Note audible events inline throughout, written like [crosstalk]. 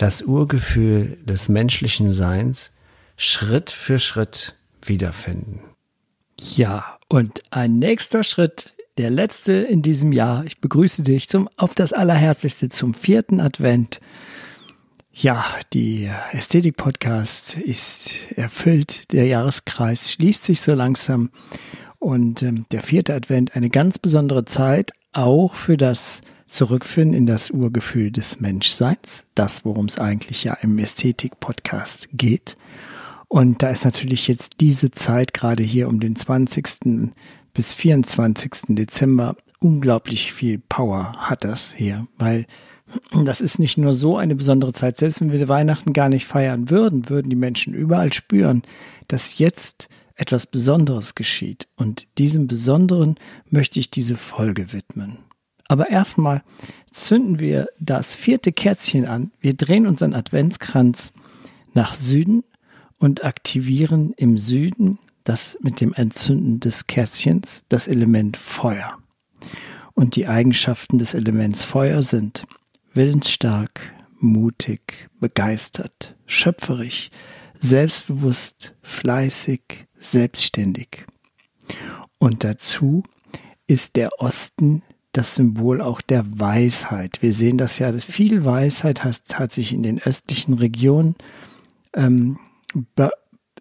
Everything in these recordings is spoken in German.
das Urgefühl des menschlichen Seins Schritt für Schritt wiederfinden. Ja, und ein nächster Schritt, der letzte in diesem Jahr. Ich begrüße dich zum, auf das Allerherzlichste zum vierten Advent. Ja, die Ästhetik-Podcast ist erfüllt, der Jahreskreis schließt sich so langsam und ähm, der vierte Advent eine ganz besondere Zeit, auch für das Zurückführen in das Urgefühl des Menschseins, das, worum es eigentlich ja im Ästhetik-Podcast geht. Und da ist natürlich jetzt diese Zeit gerade hier um den 20. bis 24. Dezember unglaublich viel Power hat das hier, weil das ist nicht nur so eine besondere Zeit. Selbst wenn wir Weihnachten gar nicht feiern würden, würden die Menschen überall spüren, dass jetzt etwas Besonderes geschieht. Und diesem Besonderen möchte ich diese Folge widmen. Aber erstmal zünden wir das vierte Kerzchen an. Wir drehen unseren Adventskranz nach Süden und aktivieren im Süden das mit dem Entzünden des Kerzchens das Element Feuer. Und die Eigenschaften des Elements Feuer sind willensstark, mutig, begeistert, schöpferisch, selbstbewusst, fleißig, selbstständig. Und dazu ist der Osten das Symbol auch der Weisheit. Wir sehen das ja, dass viel Weisheit hat, hat sich in den östlichen Regionen ähm,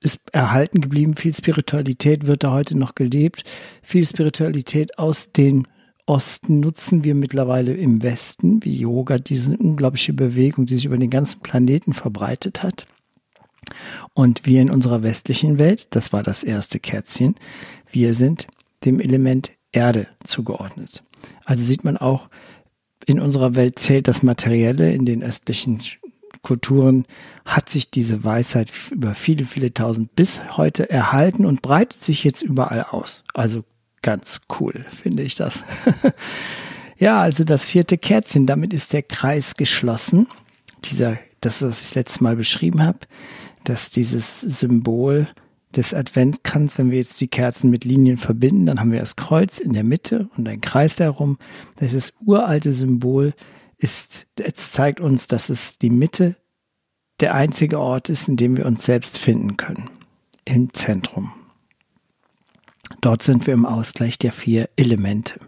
ist erhalten geblieben. Viel Spiritualität wird da heute noch gelebt. Viel Spiritualität aus den Osten nutzen wir mittlerweile im Westen, wie Yoga, diese unglaubliche Bewegung, die sich über den ganzen Planeten verbreitet hat. Und wir in unserer westlichen Welt, das war das erste Kerzchen, wir sind dem Element Erde zugeordnet. Also sieht man auch, in unserer Welt zählt das Materielle, in den östlichen Kulturen hat sich diese Weisheit über viele, viele tausend bis heute erhalten und breitet sich jetzt überall aus. Also ganz cool, finde ich das. [laughs] ja, also das vierte Kerzchen, damit ist der Kreis geschlossen. Dieser, das, was ich das letzte Mal beschrieben habe, dass dieses Symbol des Adventkranz, wenn wir jetzt die Kerzen mit Linien verbinden, dann haben wir das Kreuz in der Mitte und ein Kreis darum. Das ist uralte Symbol ist, es zeigt uns, dass es die Mitte der einzige Ort ist, in dem wir uns selbst finden können. Im Zentrum. Dort sind wir im Ausgleich der vier Elemente.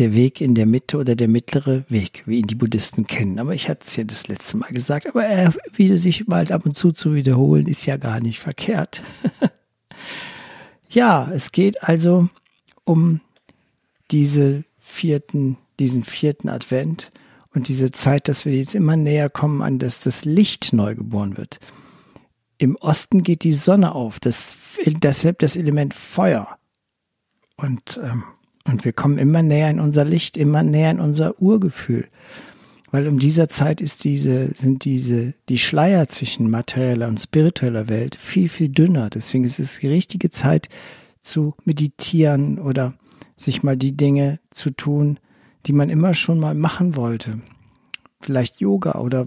Der Weg in der Mitte oder der mittlere Weg, wie ihn die Buddhisten kennen. Aber ich hatte es ja das letzte Mal gesagt. Aber er wieder sich mal ab und zu zu wiederholen, ist ja gar nicht verkehrt. [laughs] ja, es geht also um diese vierten, diesen vierten Advent und diese Zeit, dass wir jetzt immer näher kommen an das, das Licht neu geboren wird. Im Osten geht die Sonne auf, das, deshalb das Element Feuer. Und, ähm, und wir kommen immer näher in unser Licht, immer näher in unser Urgefühl. Weil um dieser Zeit ist diese, sind diese, die Schleier zwischen materieller und spiritueller Welt viel, viel dünner. Deswegen ist es die richtige Zeit zu meditieren oder sich mal die Dinge zu tun, die man immer schon mal machen wollte. Vielleicht Yoga oder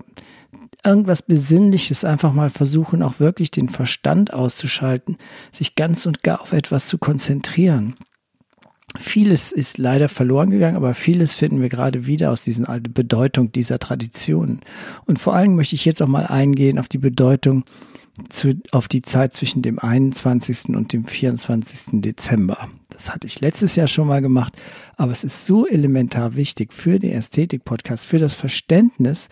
irgendwas Besinnliches einfach mal versuchen, auch wirklich den Verstand auszuschalten, sich ganz und gar auf etwas zu konzentrieren. Vieles ist leider verloren gegangen, aber vieles finden wir gerade wieder aus diesen alten Bedeutung dieser Traditionen. Und vor allem möchte ich jetzt auch mal eingehen auf die Bedeutung zu, auf die Zeit zwischen dem 21. und dem 24. Dezember. Das hatte ich letztes Jahr schon mal gemacht, aber es ist so elementar wichtig für den Ästhetik-Podcast, für das Verständnis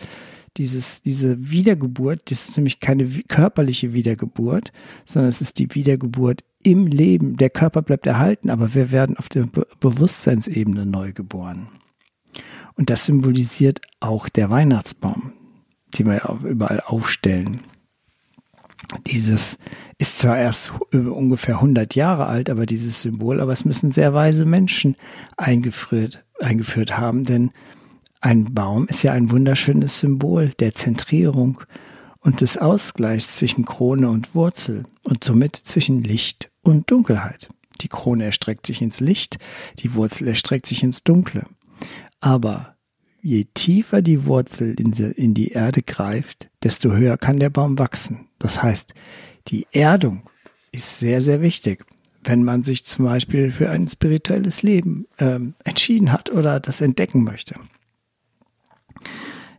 dieses, diese Wiedergeburt, das ist nämlich keine körperliche Wiedergeburt, sondern es ist die Wiedergeburt im Leben. Der Körper bleibt erhalten, aber wir werden auf der Be Bewusstseinsebene neu geboren. Und das symbolisiert auch der Weihnachtsbaum, den wir überall aufstellen. Dieses ist zwar erst ungefähr 100 Jahre alt, aber dieses Symbol, aber es müssen sehr weise Menschen eingeführt, eingeführt haben, denn Ein Baum ist ja ein wunderschönes Symbol der Zentrierung und des Ausgleichs zwischen Krone und Wurzel und somit zwischen Licht und Dunkelheit. Die Krone erstreckt sich ins Licht, die Wurzel erstreckt sich ins Dunkle. Aber je tiefer die Wurzel in die, Erde greift, desto höher kann der Baum wachsen. Das heißt, die Erdung ist sehr, sehr wichtig, wenn man sich zum Beispiel für ein spirituelles Leben ähm, entschieden hat oder das entdecken möchte.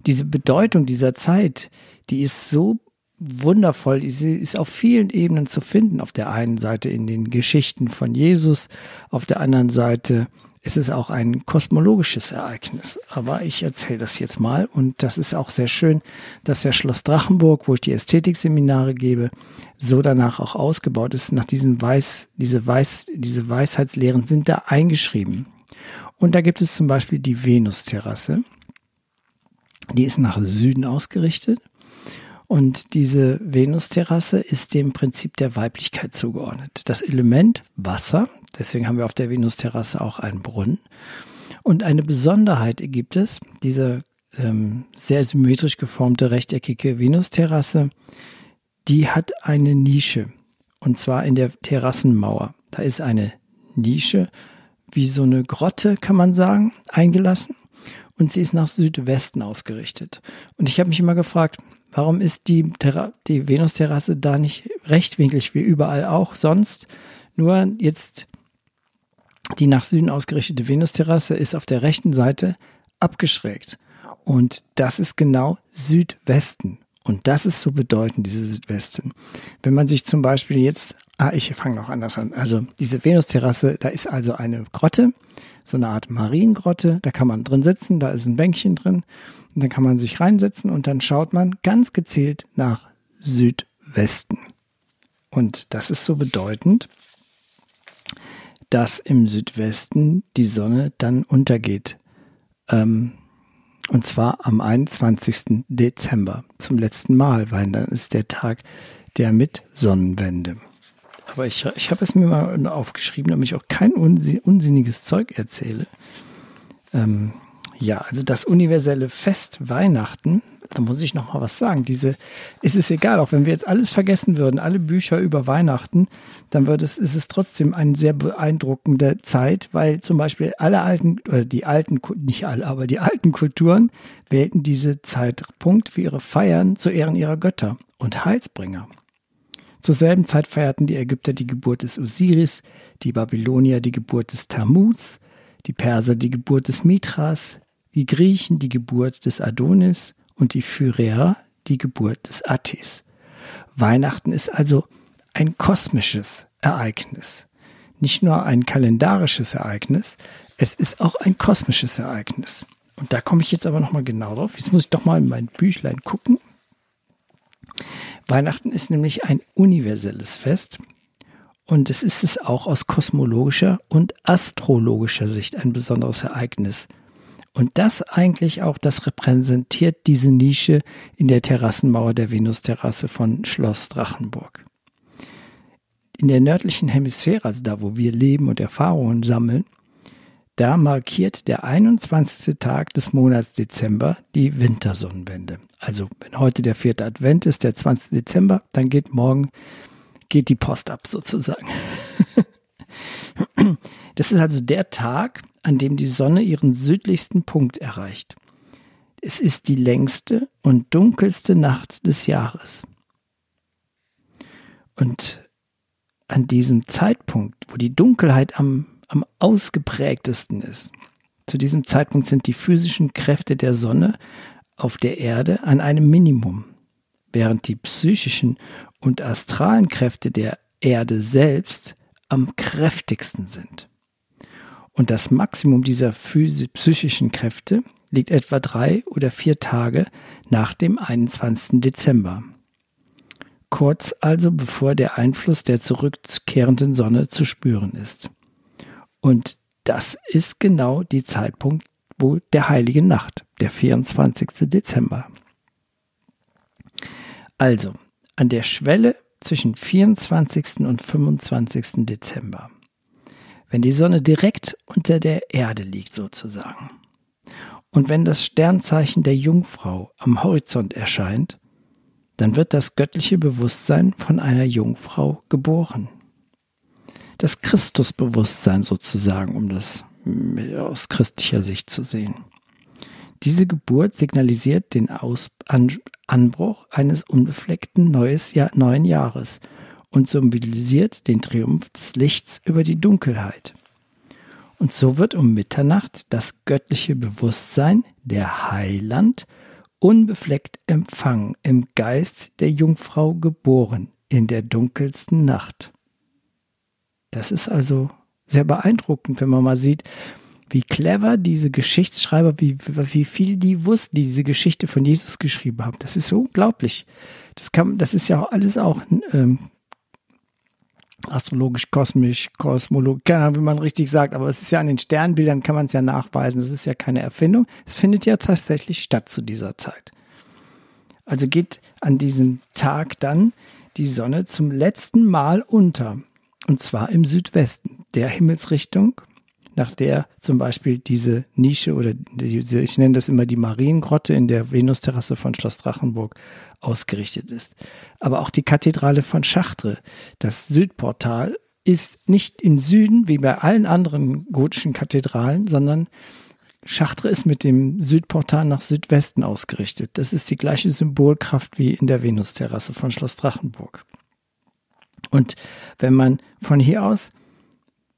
Diese Bedeutung dieser Zeit, die ist so wundervoll. Sie ist auf vielen Ebenen zu finden. Auf der einen Seite in den Geschichten von Jesus, auf der anderen Seite ist es auch ein kosmologisches Ereignis. Aber ich erzähle das jetzt mal und das ist auch sehr schön, dass der Schloss Drachenburg, wo ich die Ästhetikseminare gebe, so danach auch ausgebaut ist. Nach diesen Weiß, diese Weiß, diese Weisheitslehren sind da eingeschrieben. Und da gibt es zum Beispiel die Venus-Terrasse. Die ist nach Süden ausgerichtet und diese Venusterrasse ist dem Prinzip der Weiblichkeit zugeordnet. Das Element Wasser, deswegen haben wir auf der Venusterrasse auch einen Brunnen. Und eine Besonderheit gibt es, diese ähm, sehr symmetrisch geformte rechteckige Venusterrasse, die hat eine Nische. Und zwar in der Terrassenmauer. Da ist eine Nische, wie so eine Grotte, kann man sagen, eingelassen. Und sie ist nach Südwesten ausgerichtet. Und ich habe mich immer gefragt, Warum ist die, Terra die Venusterrasse da nicht rechtwinklig wie überall auch sonst? Nur jetzt die nach Süden ausgerichtete Venusterrasse ist auf der rechten Seite abgeschrägt. Und das ist genau Südwesten. Und das ist so bedeutend, diese Südwesten. Wenn man sich zum Beispiel jetzt, ah, ich fange noch anders an. Also diese Venusterrasse, da ist also eine Grotte, so eine Art Mariengrotte, da kann man drin sitzen, da ist ein Bänkchen drin und dann kann man sich reinsetzen und dann schaut man ganz gezielt nach Südwesten. Und das ist so bedeutend, dass im Südwesten die Sonne dann untergeht. Ähm, und zwar am 21. Dezember zum letzten Mal, weil dann ist der Tag der Mitsonnenwende. Aber ich, ich habe es mir mal aufgeschrieben, damit ich auch kein unsinniges Zeug erzähle. Ähm, ja, also das universelle Fest Weihnachten, da muss ich noch mal was sagen. Diese ist es egal, auch wenn wir jetzt alles vergessen würden, alle Bücher über Weihnachten, dann wird es, ist es trotzdem eine sehr beeindruckende Zeit, weil zum Beispiel alle alten oder die alten, nicht alle, aber die alten Kulturen wählten diese Zeitpunkt für ihre Feiern zu Ehren ihrer Götter und Heilsbringer. Zur selben Zeit feierten die Ägypter die Geburt des Osiris, die Babylonier die Geburt des Tammuz, die Perser die Geburt des Mithras, die Griechen die Geburt des Adonis und die Phyräer die Geburt des Attis. Weihnachten ist also ein kosmisches Ereignis. Nicht nur ein kalendarisches Ereignis, es ist auch ein kosmisches Ereignis. Und da komme ich jetzt aber nochmal genau drauf. Jetzt muss ich doch mal in mein Büchlein gucken. Weihnachten ist nämlich ein universelles Fest und es ist es auch aus kosmologischer und astrologischer Sicht ein besonderes Ereignis. Und das eigentlich auch, das repräsentiert diese Nische in der Terrassenmauer der Venusterrasse von Schloss Drachenburg. In der nördlichen Hemisphäre, also da, wo wir leben und Erfahrungen sammeln, da markiert der 21. Tag des Monats Dezember die Wintersonnenwende. Also wenn heute der vierte Advent ist, der 20. Dezember, dann geht morgen geht die Post ab sozusagen. [laughs] das ist also der Tag, an dem die Sonne ihren südlichsten Punkt erreicht. Es ist die längste und dunkelste Nacht des Jahres. Und an diesem Zeitpunkt, wo die Dunkelheit am, am ausgeprägtesten ist, zu diesem Zeitpunkt sind die physischen Kräfte der Sonne auf der Erde an einem Minimum, während die psychischen und astralen Kräfte der Erde selbst am kräftigsten sind. Und das Maximum dieser psychischen Kräfte liegt etwa drei oder vier Tage nach dem 21. Dezember. Kurz also bevor der Einfluss der zurückkehrenden Sonne zu spüren ist. Und das ist genau die Zeitpunkt, wo der heiligen Nacht, der 24. Dezember. Also, an der Schwelle zwischen 24. und 25. Dezember wenn die Sonne direkt unter der Erde liegt sozusagen. Und wenn das Sternzeichen der Jungfrau am Horizont erscheint, dann wird das göttliche Bewusstsein von einer Jungfrau geboren. Das Christusbewusstsein sozusagen, um das aus christlicher Sicht zu sehen. Diese Geburt signalisiert den Aus An Anbruch eines unbefleckten neues Jahr neuen Jahres und symbolisiert den Triumph des Lichts über die Dunkelheit. Und so wird um Mitternacht das göttliche Bewusstsein, der Heiland, unbefleckt empfangen, im Geist der Jungfrau geboren, in der dunkelsten Nacht. Das ist also sehr beeindruckend, wenn man mal sieht, wie clever diese Geschichtsschreiber, wie, wie viel die wussten, die diese Geschichte von Jesus geschrieben haben. Das ist so unglaublich. Das kann, das ist ja alles auch ähm, astrologisch, kosmisch, kosmologisch, keine Ahnung, wie man richtig sagt, aber es ist ja an den Sternbildern kann man es ja nachweisen. Das ist ja keine Erfindung. Es findet ja tatsächlich statt zu dieser Zeit. Also geht an diesem Tag dann die Sonne zum letzten Mal unter. Und zwar im Südwesten der Himmelsrichtung, nach der zum Beispiel diese Nische oder diese, ich nenne das immer die Mariengrotte in der Venusterrasse von Schloss Drachenburg ausgerichtet ist. Aber auch die Kathedrale von Chartres, das Südportal, ist nicht im Süden wie bei allen anderen gotischen Kathedralen, sondern Chartres ist mit dem Südportal nach Südwesten ausgerichtet. Das ist die gleiche Symbolkraft wie in der Venusterrasse von Schloss Drachenburg. Und wenn man von hier aus,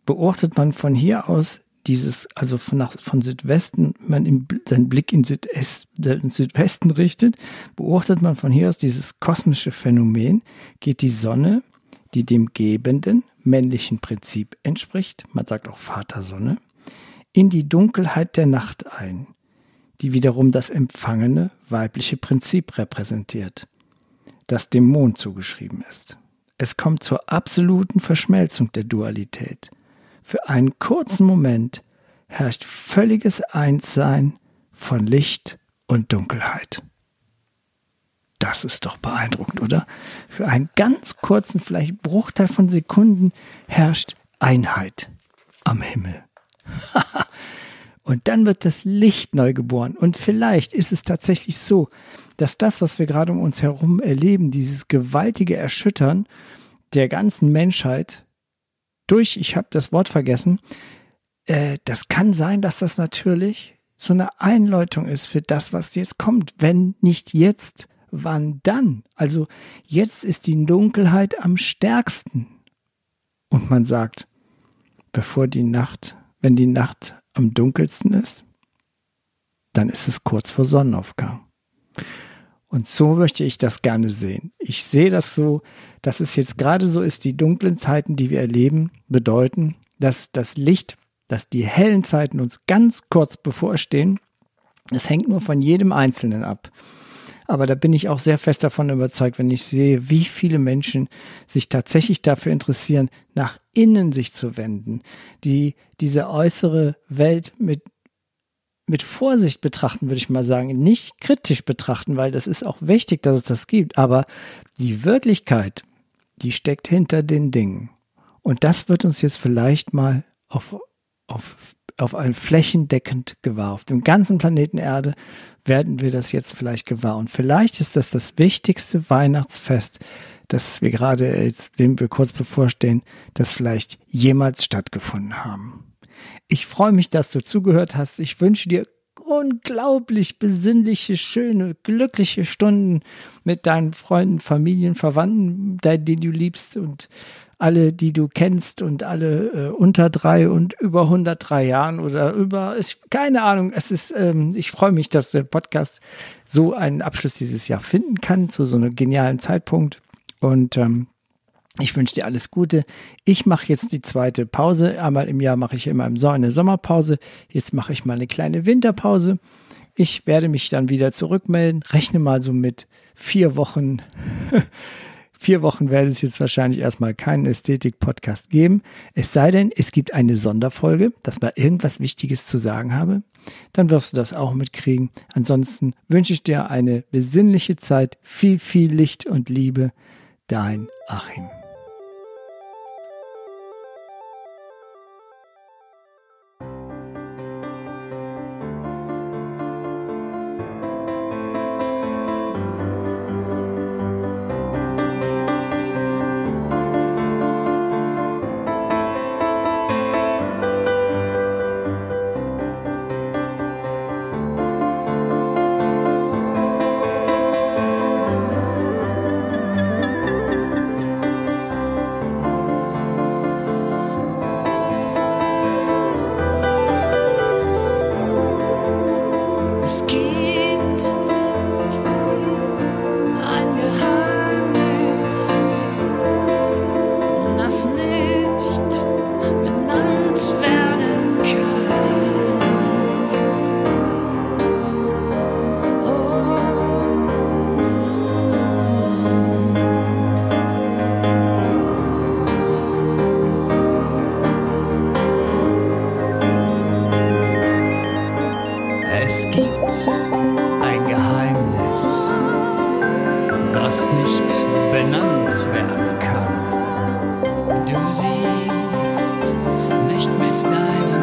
beobachtet man von hier aus dieses, also von, nach, von Südwesten, man im, seinen Blick in Südest, in Südwesten richtet, beobachtet man von hier aus dieses kosmische Phänomen, geht die Sonne, die dem gebenden männlichen Prinzip entspricht, man sagt auch Vatersonne, in die Dunkelheit der Nacht ein, die wiederum das empfangene weibliche Prinzip repräsentiert, das dem Mond zugeschrieben ist. Es kommt zur absoluten Verschmelzung der Dualität. Für einen kurzen Moment herrscht völliges Einssein von Licht und Dunkelheit. Das ist doch beeindruckend, oder? Für einen ganz kurzen, vielleicht Bruchteil von Sekunden herrscht Einheit am Himmel. [laughs] und dann wird das Licht neu geboren. Und vielleicht ist es tatsächlich so, dass das, was wir gerade um uns herum erleben, dieses gewaltige Erschüttern der ganzen Menschheit durch, ich habe das Wort vergessen, äh, das kann sein, dass das natürlich so eine Einläutung ist für das, was jetzt kommt. Wenn nicht jetzt, wann dann? Also jetzt ist die Dunkelheit am stärksten. Und man sagt, bevor die Nacht, wenn die Nacht am dunkelsten ist, dann ist es kurz vor Sonnenaufgang. Und so möchte ich das gerne sehen. Ich sehe das so, dass es jetzt gerade so ist, die dunklen Zeiten, die wir erleben, bedeuten, dass das Licht, dass die hellen Zeiten uns ganz kurz bevorstehen. Es hängt nur von jedem Einzelnen ab. Aber da bin ich auch sehr fest davon überzeugt, wenn ich sehe, wie viele Menschen sich tatsächlich dafür interessieren, nach innen sich zu wenden, die diese äußere Welt mit mit Vorsicht betrachten, würde ich mal sagen, nicht kritisch betrachten, weil das ist auch wichtig, dass es das gibt. Aber die Wirklichkeit, die steckt hinter den Dingen. Und das wird uns jetzt vielleicht mal auf, auf, auf ein flächendeckend gewahr. Auf dem ganzen Planeten Erde werden wir das jetzt vielleicht gewahr. Und vielleicht ist das das wichtigste Weihnachtsfest, das wir gerade, dem wir kurz bevorstehen, das vielleicht jemals stattgefunden haben. Ich freue mich, dass du zugehört hast. Ich wünsche dir unglaublich besinnliche, schöne, glückliche Stunden mit deinen Freunden, Familien, Verwandten, die du liebst und alle, die du kennst und alle äh, unter drei und über 103 Jahren oder über, ich, keine Ahnung. Es ist, ähm, ich freue mich, dass der Podcast so einen Abschluss dieses Jahr finden kann, zu so einem genialen Zeitpunkt. Und ähm, ich wünsche dir alles Gute. Ich mache jetzt die zweite Pause. Einmal im Jahr mache ich immer im Sommer eine Sommerpause. Jetzt mache ich mal eine kleine Winterpause. Ich werde mich dann wieder zurückmelden. Rechne mal so mit vier Wochen. [laughs] vier Wochen werde es jetzt wahrscheinlich erstmal keinen Ästhetik-Podcast geben. Es sei denn, es gibt eine Sonderfolge, dass mal irgendwas Wichtiges zu sagen habe. Dann wirst du das auch mitkriegen. Ansonsten wünsche ich dir eine besinnliche Zeit, viel, viel Licht und Liebe. Dein Achim. Es gibt. Werden kann. Du siehst nicht mit deinen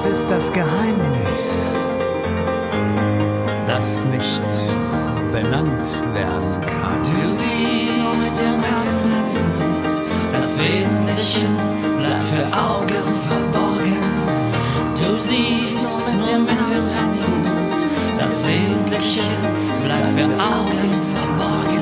Es ist das Geheimnis, das nicht benannt werden kann. Du siehst im Herzen das Wesentliche bleibt für Augen verborgen. Du siehst nur mit dem Herzen das Wesentliche bleibt für Augen verborgen,